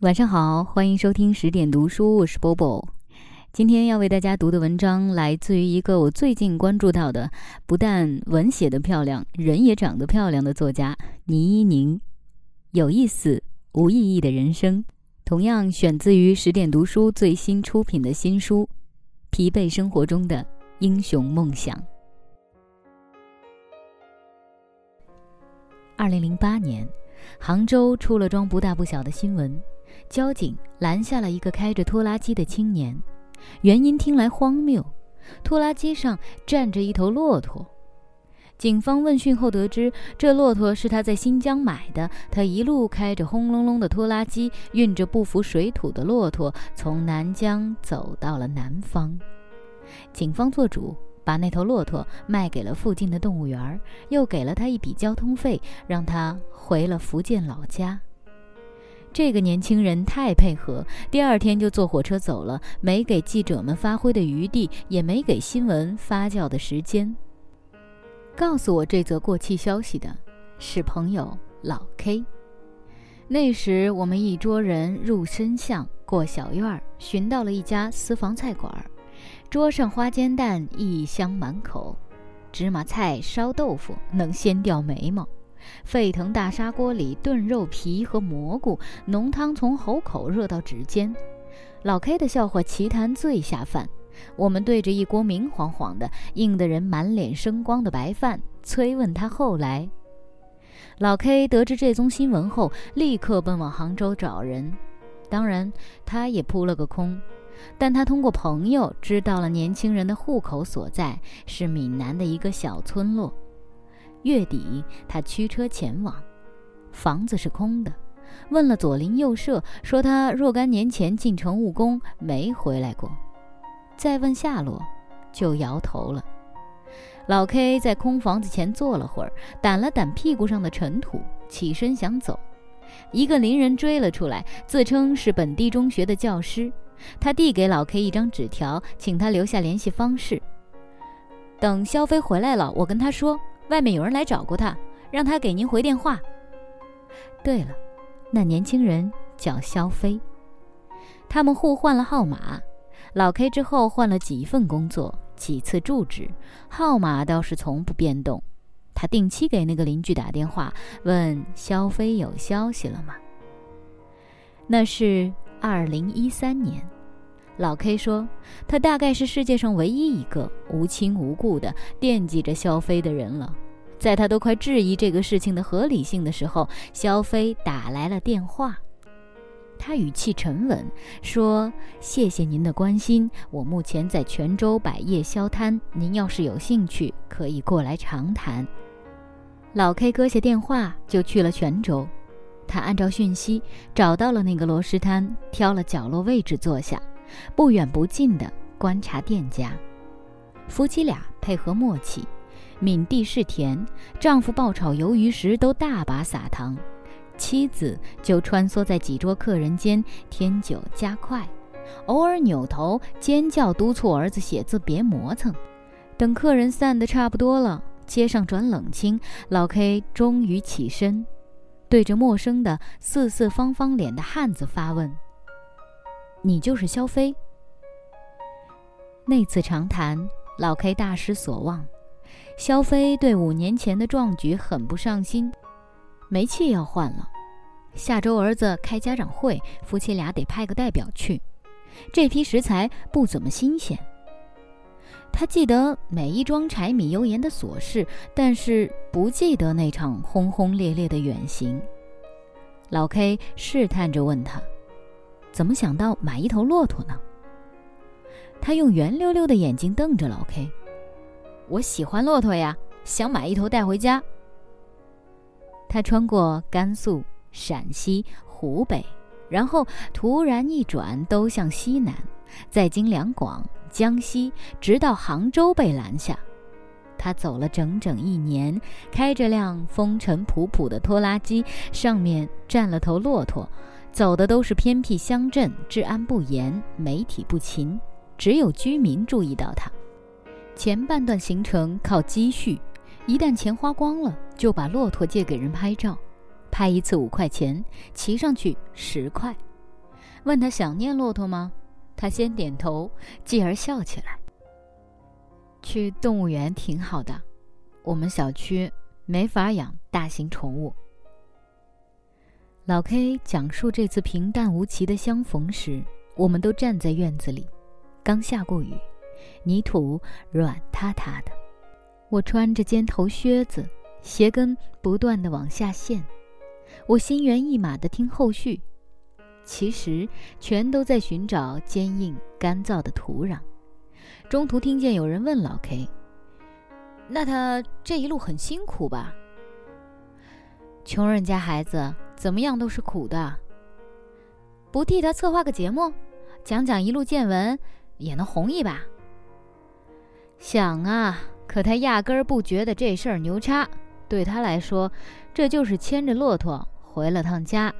晚上好，欢迎收听十点读书，我是 Bobo。今天要为大家读的文章来自于一个我最近关注到的，不但文写的漂亮，人也长得漂亮的作家倪一宁。有意思、无意义的人生，同样选自于十点读书最新出品的新书《疲惫生活中的英雄梦想》。二零零八年，杭州出了桩不大不小的新闻。交警拦下了一个开着拖拉机的青年，原因听来荒谬，拖拉机上站着一头骆驼。警方问讯后得知，这骆驼是他在新疆买的。他一路开着轰隆隆的拖拉机，运着不服水土的骆驼，从南疆走到了南方。警方做主，把那头骆驼卖给了附近的动物园，又给了他一笔交通费，让他回了福建老家。这个年轻人太配合，第二天就坐火车走了，没给记者们发挥的余地，也没给新闻发酵的时间。告诉我这则过气消息的是朋友老 K。那时我们一桌人入深巷，过小院儿，寻到了一家私房菜馆儿，桌上花煎蛋一香满口，芝麻菜烧豆腐能掀掉眉毛。沸腾大砂锅里炖肉皮和蘑菇，浓汤从喉口热到指尖。老 K 的笑话奇谈最下饭。我们对着一锅明晃晃的、硬得人满脸生光的白饭，催问他后来。老 K 得知这宗新闻后，立刻奔往杭州找人。当然，他也扑了个空。但他通过朋友知道了年轻人的户口所在是闽南的一个小村落。月底，他驱车前往，房子是空的。问了左邻右舍，说他若干年前进城务工，没回来过。再问下落，就摇头了。老 K 在空房子前坐了会儿，掸了掸屁股上的尘土，起身想走。一个邻人追了出来，自称是本地中学的教师。他递给老 K 一张纸条，请他留下联系方式。等肖飞回来了，我跟他说。外面有人来找过他，让他给您回电话。对了，那年轻人叫肖飞。他们互换了号码，老 K 之后换了几份工作，几次住址，号码倒是从不变动。他定期给那个邻居打电话，问肖飞有消息了吗？那是二零一三年。老 K 说，他大概是世界上唯一一个无亲无故的惦记着肖飞的人了。在他都快质疑这个事情的合理性的时候，肖飞打来了电话。他语气沉稳，说：“谢谢您的关心，我目前在泉州摆夜宵摊，您要是有兴趣，可以过来长谈。”老 K 搁下电话就去了泉州。他按照讯息找到了那个螺蛳摊，挑了角落位置坐下。不远不近地观察店家，夫妻俩配合默契。敏地是甜，丈夫爆炒鱿鱼时都大把撒糖，妻子就穿梭在几桌客人间添酒加快，偶尔扭头尖叫督促儿子写字别磨蹭。等客人散得差不多了，街上转冷清，老 K 终于起身，对着陌生的四四方方脸的汉子发问。你就是肖飞。那次长谈，老 K 大失所望。肖飞对五年前的壮举很不上心，煤气要换了，下周儿子开家长会，夫妻俩得派个代表去。这批食材不怎么新鲜。他记得每一桩柴米油盐的琐事，但是不记得那场轰轰烈烈的远行。老 K 试探着问他。怎么想到买一头骆驼呢？他用圆溜溜的眼睛瞪着老 K。我喜欢骆驼呀，想买一头带回家。他穿过甘肃、陕西、湖北，然后突然一转，都向西南，再经两广、江西，直到杭州被拦下。他走了整整一年，开着辆风尘仆仆的拖拉机，上面站了头骆驼。走的都是偏僻乡镇，治安不严，媒体不勤，只有居民注意到他。前半段行程靠积蓄，一旦钱花光了，就把骆驼借给人拍照，拍一次五块钱，骑上去十块。问他想念骆驼吗？他先点头，继而笑起来。去动物园挺好的，我们小区没法养大型宠物。老 K 讲述这次平淡无奇的相逢时，我们都站在院子里，刚下过雨，泥土软塌塌的。我穿着尖头靴子，鞋跟不断的往下陷。我心猿意马的听后续，其实全都在寻找坚硬干燥的土壤。中途听见有人问老 K：“ 那他这一路很辛苦吧？”穷人家孩子。怎么样都是苦的。不替他策划个节目，讲讲一路见闻，也能红一把。想啊，可他压根儿不觉得这事儿牛叉，对他来说，这就是牵着骆驼回了趟家。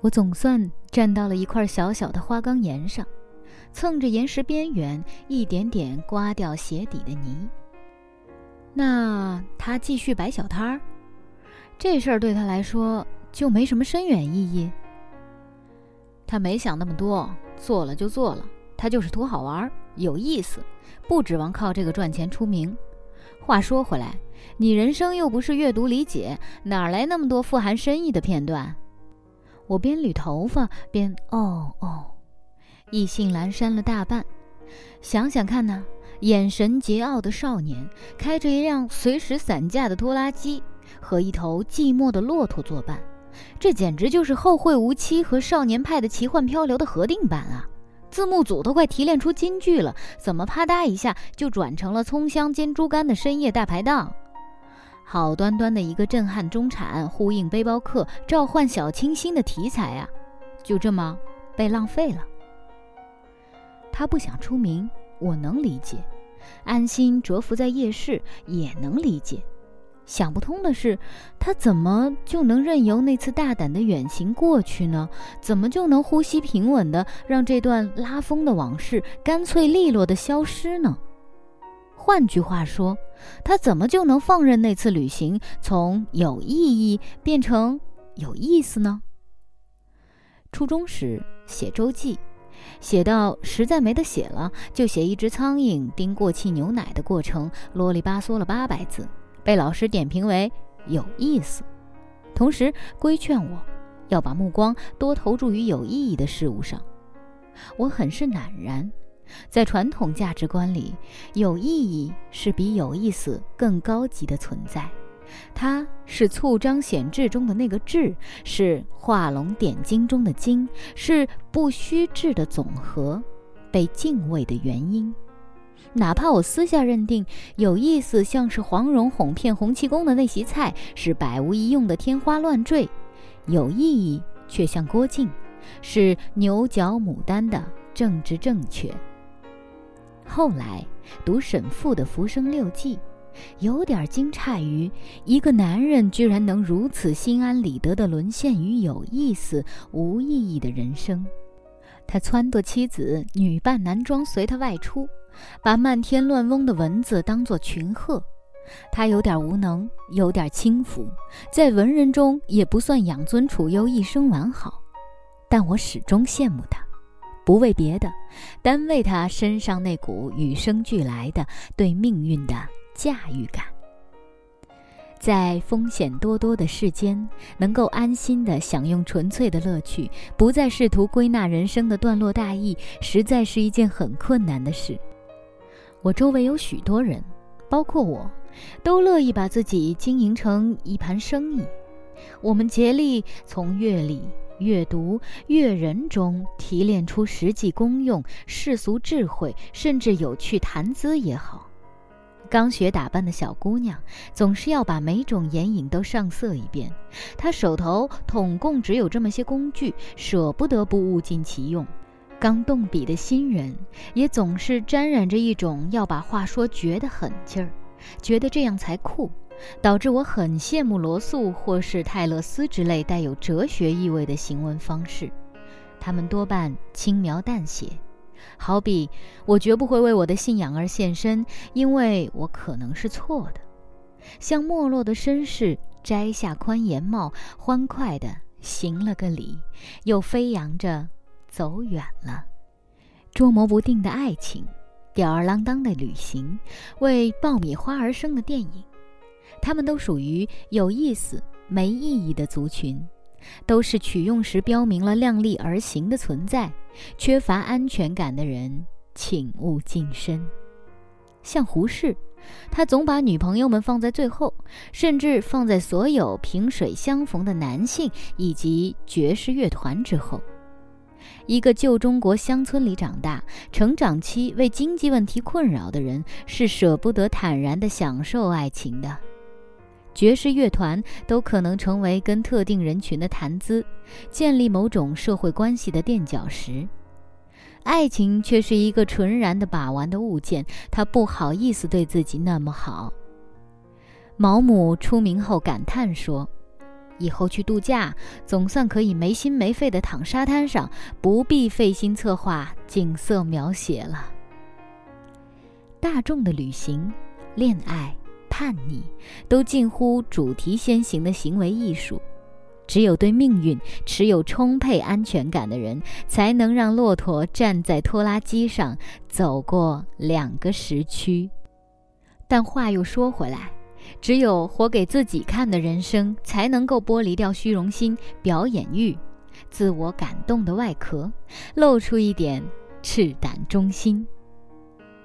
我总算站到了一块小小的花岗岩上，蹭着岩石边缘，一点点刮掉鞋底的泥。那他继续摆小摊儿。这事儿对他来说就没什么深远意义。他没想那么多，做了就做了。他就是图好玩，有意思，不指望靠这个赚钱出名。话说回来，你人生又不是阅读理解，哪来那么多富含深意的片段？我边捋头发边哦哦，意兴阑珊了大半。想想看呢，眼神桀骜的少年开着一辆随时散架的拖拉机。和一头寂寞的骆驼作伴，这简直就是《后会无期》和《少年派的奇幻漂流》的合订版啊！字幕组都快提炼出金句了，怎么啪嗒一下就转成了葱香煎猪肝的深夜大排档？好端端的一个震撼中产、呼应背包客、召唤小清新的题材啊，就这么被浪费了。他不想出名，我能理解；安心蛰伏在夜市，也能理解。想不通的是，他怎么就能任由那次大胆的远行过去呢？怎么就能呼吸平稳的让这段拉风的往事干脆利落的消失呢？换句话说，他怎么就能放任那次旅行从有意义变成有意思呢？初中时写周记，写到实在没得写了，就写一只苍蝇叮过期牛奶的过程，啰里吧嗦了八百字。被老师点评为有意思，同时规劝我要把目光多投注于有意义的事物上。我很是赧然，在传统价值观里，有意义是比有意思更高级的存在，它是促彰显智中的那个智，是画龙点睛中的睛，是不虚智的总和，被敬畏的原因。哪怕我私下认定有意思，像是黄蓉哄骗洪七公的那席菜是百无一用的天花乱坠，有意义却像郭靖，是牛角牡丹的政治正确。后来读沈复的《浮生六记》，有点惊诧于一个男人居然能如此心安理得地沦陷于有意思无意义的人生。他撺掇妻子女扮男装随他外出。把漫天乱嗡的蚊子当作群鹤，他有点无能，有点轻浮，在文人中也不算养尊处优、一生完好。但我始终羡慕他，不为别的，单为他身上那股与生俱来的对命运的驾驭感。在风险多多的世间，能够安心的享用纯粹的乐趣，不再试图归纳人生的段落大意，实在是一件很困难的事。我周围有许多人，包括我，都乐意把自己经营成一盘生意。我们竭力从阅历、阅读、阅人中提炼出实际功用、世俗智慧，甚至有趣谈资也好。刚学打扮的小姑娘总是要把每种眼影都上色一遍，她手头统共只有这么些工具，舍不得不物尽其用。刚动笔的新人，也总是沾染着一种要把话说绝的狠劲儿，觉得这样才酷，导致我很羡慕罗素或是泰勒斯之类带有哲学意味的行文方式。他们多半轻描淡写，好比我绝不会为我的信仰而献身，因为我可能是错的。像没落的绅士摘下宽檐帽，欢快地行了个礼，又飞扬着走远了。捉摸不定的爱情，吊儿郎当的旅行，为爆米花而生的电影，他们都属于有意思没意义的族群，都是取用时标明了量力而行的存在。缺乏安全感的人，请勿近身。像胡适。他总把女朋友们放在最后，甚至放在所有萍水相逢的男性以及爵士乐团之后。一个旧中国乡村里长大、成长期为经济问题困扰的人，是舍不得坦然地享受爱情的。爵士乐团都可能成为跟特定人群的谈资、建立某种社会关系的垫脚石。爱情却是一个纯然的把玩的物件，他不好意思对自己那么好。毛姆出名后感叹说：“以后去度假，总算可以没心没肺地躺沙滩上，不必费心策划景色描写了。”大众的旅行、恋爱、叛逆，都近乎主题先行的行为艺术。只有对命运持有充沛安全感的人，才能让骆驼站在拖拉机上走过两个时区。但话又说回来，只有活给自己看的人生，才能够剥离掉虚荣心、表演欲、自我感动的外壳，露出一点赤胆忠心。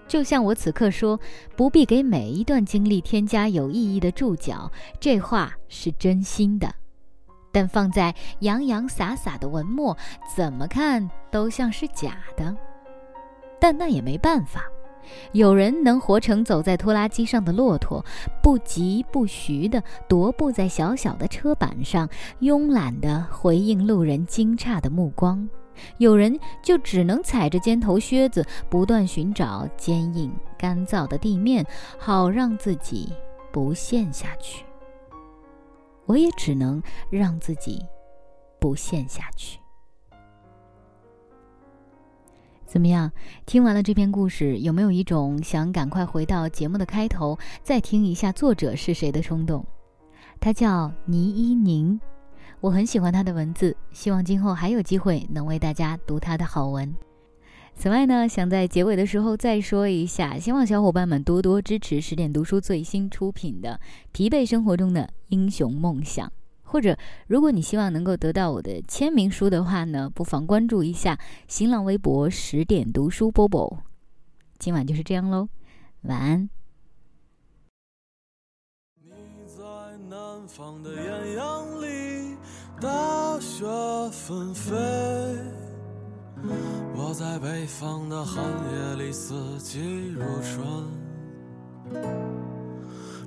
就像我此刻说，不必给每一段经历添加有意义的注脚，这话是真心的。但放在洋洋洒洒的文末，怎么看都像是假的。但那也没办法，有人能活成走在拖拉机上的骆驼，不疾不徐地踱步在小小的车板上，慵懒地回应路人惊诧的目光；有人就只能踩着尖头靴子，不断寻找坚硬干燥的地面，好让自己不陷下去。我也只能让自己不陷下去。怎么样？听完了这篇故事，有没有一种想赶快回到节目的开头，再听一下作者是谁的冲动？他叫倪一宁，我很喜欢他的文字，希望今后还有机会能为大家读他的好文。此外呢，想在结尾的时候再说一下，希望小伙伴们多多支持十点读书最新出品的《疲惫生活中的英雄梦想》，或者如果你希望能够得到我的签名书的话呢，不妨关注一下新浪微博十点读书波波。今晚就是这样喽，晚安。你在南方的艳阳里，大雪纷飞。我在北方的寒夜里，四季如春。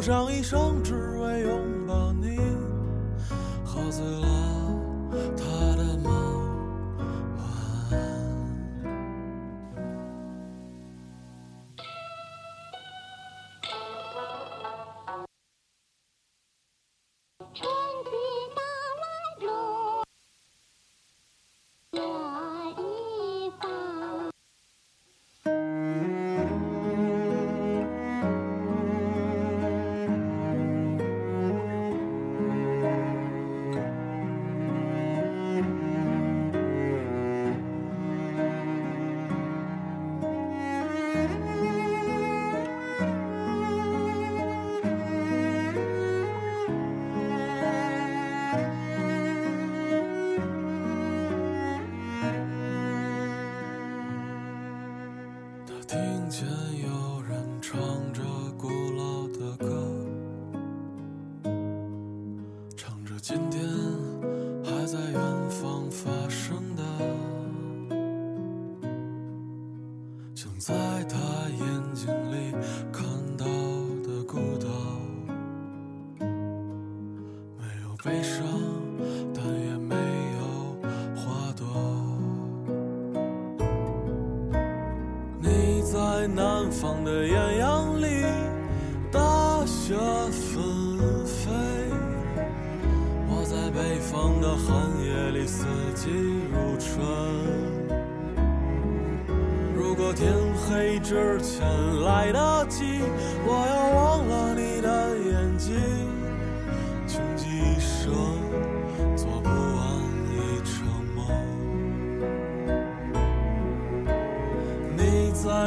上一生，只为拥抱你，喝醉了 Mm-hmm. 悲伤，